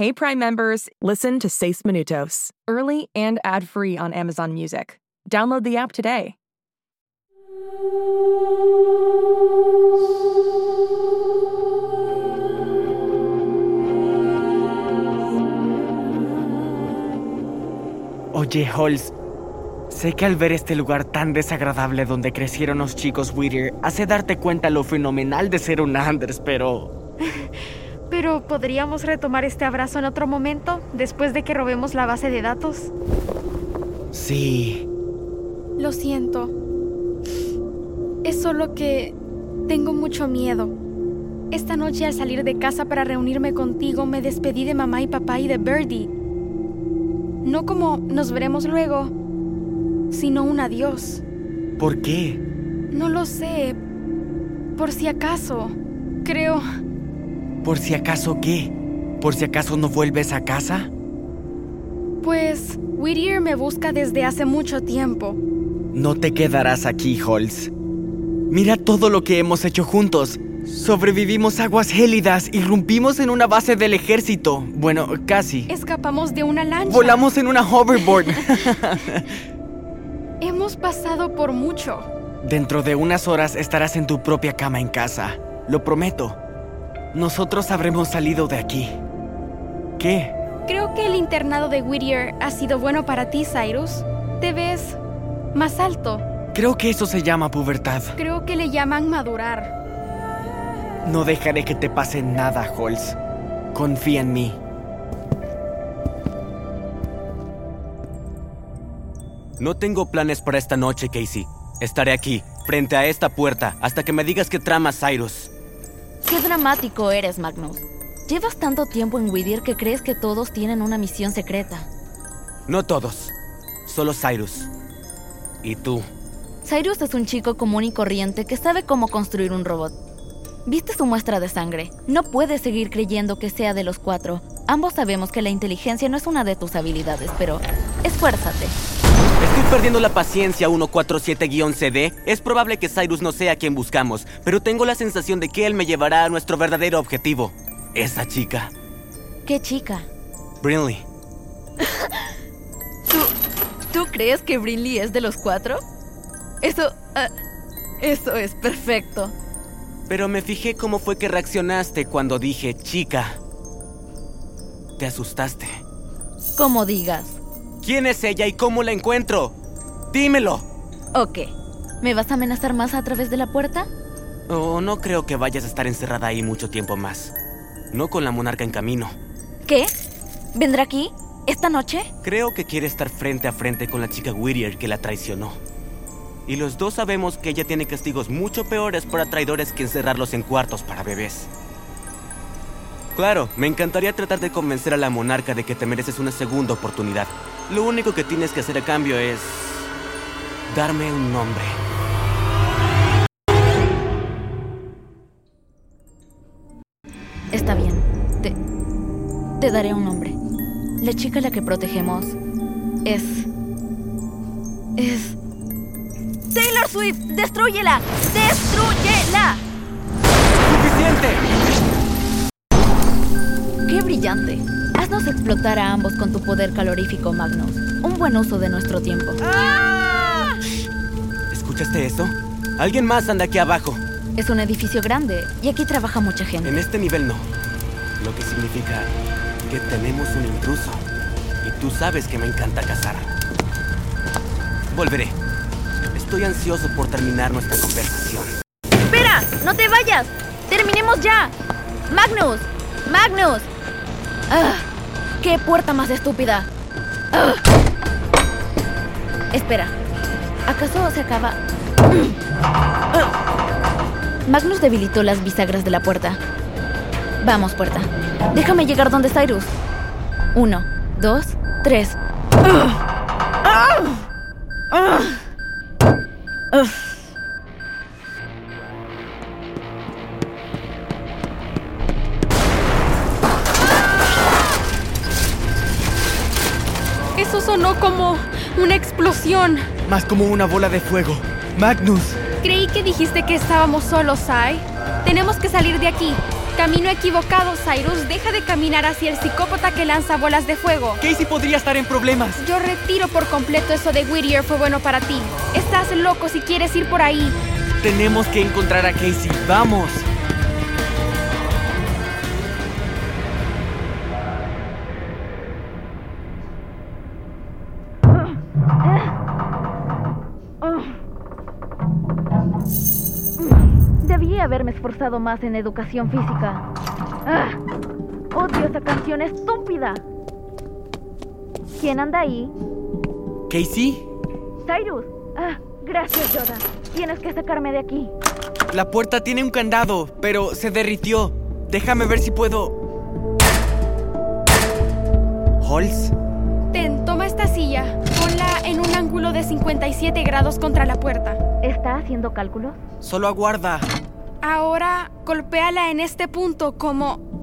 Hey Prime members, listen to Seis Minutos, early and ad-free on Amazon Music. Download the app today. Oye, Halls, sé que al ver este lugar tan desagradable donde crecieron los chicos Whittier, hace darte cuenta lo fenomenal de ser un Anders, pero... Pero ¿podríamos retomar este abrazo en otro momento, después de que robemos la base de datos? Sí. Lo siento. Es solo que tengo mucho miedo. Esta noche al salir de casa para reunirme contigo me despedí de mamá y papá y de Birdie. No como nos veremos luego, sino un adiós. ¿Por qué? No lo sé. Por si acaso. Creo... ¿Por si acaso qué? ¿Por si acaso no vuelves a casa? Pues Whittier me busca desde hace mucho tiempo. No te quedarás aquí, Halls. Mira todo lo que hemos hecho juntos. Sobrevivimos aguas gélidas, irrumpimos en una base del ejército. Bueno, casi. Escapamos de una lancha. Volamos en una hoverboard. Hemos pasado por mucho. Dentro de unas horas estarás en tu propia cama en casa. Lo prometo. Nosotros habremos salido de aquí. ¿Qué? Creo que el internado de Whittier ha sido bueno para ti, Cyrus. Te ves más alto. Creo que eso se llama pubertad. Creo que le llaman madurar. No dejaré que te pase nada, Halls. Confía en mí. No tengo planes para esta noche, Casey. Estaré aquí, frente a esta puerta, hasta que me digas qué trama, Cyrus. Qué dramático eres, Magnus. Llevas tanto tiempo en Whittier que crees que todos tienen una misión secreta. No todos. Solo Cyrus. Y tú. Cyrus es un chico común y corriente que sabe cómo construir un robot. Viste su muestra de sangre. No puedes seguir creyendo que sea de los cuatro. Ambos sabemos que la inteligencia no es una de tus habilidades, pero esfuérzate. Estoy perdiendo la paciencia 147-CD. Es probable que Cyrus no sea quien buscamos, pero tengo la sensación de que él me llevará a nuestro verdadero objetivo. Esa chica. ¿Qué chica? Brinley. ¿Tú, ¿Tú crees que Brinley es de los cuatro? Eso... ah, eso es perfecto. Pero me fijé cómo fue que reaccionaste cuando dije chica. Te asustaste. Como digas. ¿Quién es ella y cómo la encuentro? Dímelo. Ok. ¿Me vas a amenazar más a través de la puerta? Oh, no creo que vayas a estar encerrada ahí mucho tiempo más. No con la monarca en camino. ¿Qué? ¿Vendrá aquí? ¿Esta noche? Creo que quiere estar frente a frente con la chica Whittier que la traicionó. Y los dos sabemos que ella tiene castigos mucho peores para traidores que encerrarlos en cuartos para bebés. Claro, me encantaría tratar de convencer a la monarca de que te mereces una segunda oportunidad. Lo único que tienes que hacer a cambio es... darme un nombre. Está bien. Te. Te daré un nombre. La chica a la que protegemos es. Es. ¡Taylor Swift! ¡Destrúyela! ¡Destrúyela! ¡Suficiente! ¡Qué brillante! Haznos explotar a ambos con tu poder calorífico, Magnus. Un buen uso de nuestro tiempo. ¿Escuchaste eso? Alguien más anda aquí abajo. Es un edificio grande y aquí trabaja mucha gente. En este nivel no. Lo que significa que tenemos un intruso. Y tú sabes que me encanta cazar. Volveré. Estoy ansioso por terminar nuestra conversación. ¡Espera! ¡No te vayas! ¡Terminemos ya! ¡Magnus! ¡Magnus! ¡Ah! ¡Qué puerta más estúpida! Espera. ¿Acaso se acaba? Magnus debilitó las bisagras de la puerta. Vamos, puerta. Déjame llegar donde Cyrus. Uno, dos, tres. Sonó como una explosión. Más como una bola de fuego. Magnus. Creí que dijiste que estábamos solos, Sai. Tenemos que salir de aquí. Camino equivocado, Cyrus. Deja de caminar hacia el psicópata que lanza bolas de fuego. Casey podría estar en problemas. Yo retiro por completo eso de Whittier fue bueno para ti. Estás loco si quieres ir por ahí. Tenemos que encontrar a Casey. Vamos. Haberme esforzado más en educación física. ¡Ah! ¡Odio esa canción estúpida! ¿Quién anda ahí? ¿Casey? Cyrus. Ah, gracias, Yoda. Tienes que sacarme de aquí. La puerta tiene un candado, pero se derritió. Déjame ver si puedo. ¿Holz? Ten, toma esta silla. Ponla en un ángulo de 57 grados contra la puerta. ¿Está haciendo cálculos? Solo aguarda. Ahora golpéala en este punto como...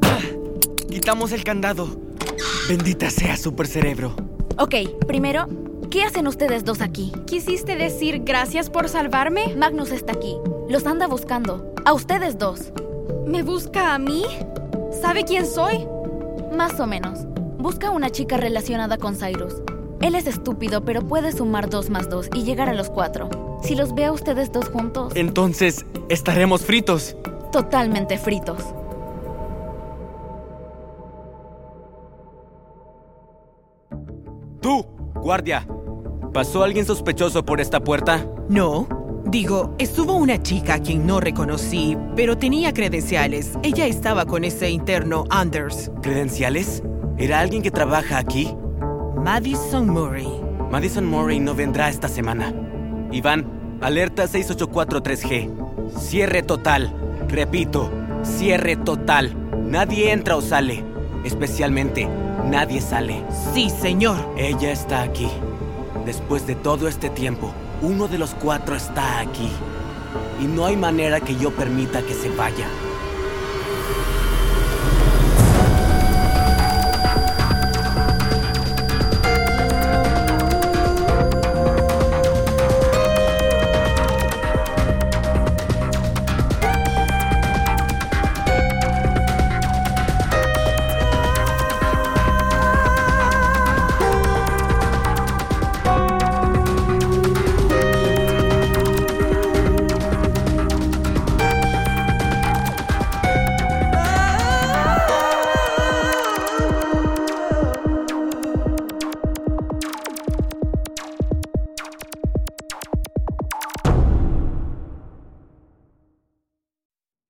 Quitamos el candado. Bendita sea Super Cerebro. Ok, primero, ¿qué hacen ustedes dos aquí? ¿Quisiste decir gracias por salvarme? Magnus está aquí. Los anda buscando. A ustedes dos. ¿Me busca a mí? ¿Sabe quién soy? Más o menos. Busca una chica relacionada con Cyrus. Él es estúpido, pero puede sumar dos más dos y llegar a los cuatro. Si los ve a ustedes dos juntos, Entonces, estaremos fritos. totalmente fritos. ¡Tú, guardia! ¿Pasó alguien sospechoso por esta puerta? No. Digo, estuvo una chica a quien no reconocí, pero tenía credenciales. Ella estaba con ese interno Anders. ¿Credenciales? ¿Era alguien que trabaja aquí? Madison Murray. Madison Murray no vendrá esta semana. Iván, alerta 6843G. Cierre total. Repito, cierre total. Nadie entra o sale. Especialmente, nadie sale. Sí, señor. Ella está aquí. Después de todo este tiempo, uno de los cuatro está aquí. Y no hay manera que yo permita que se vaya.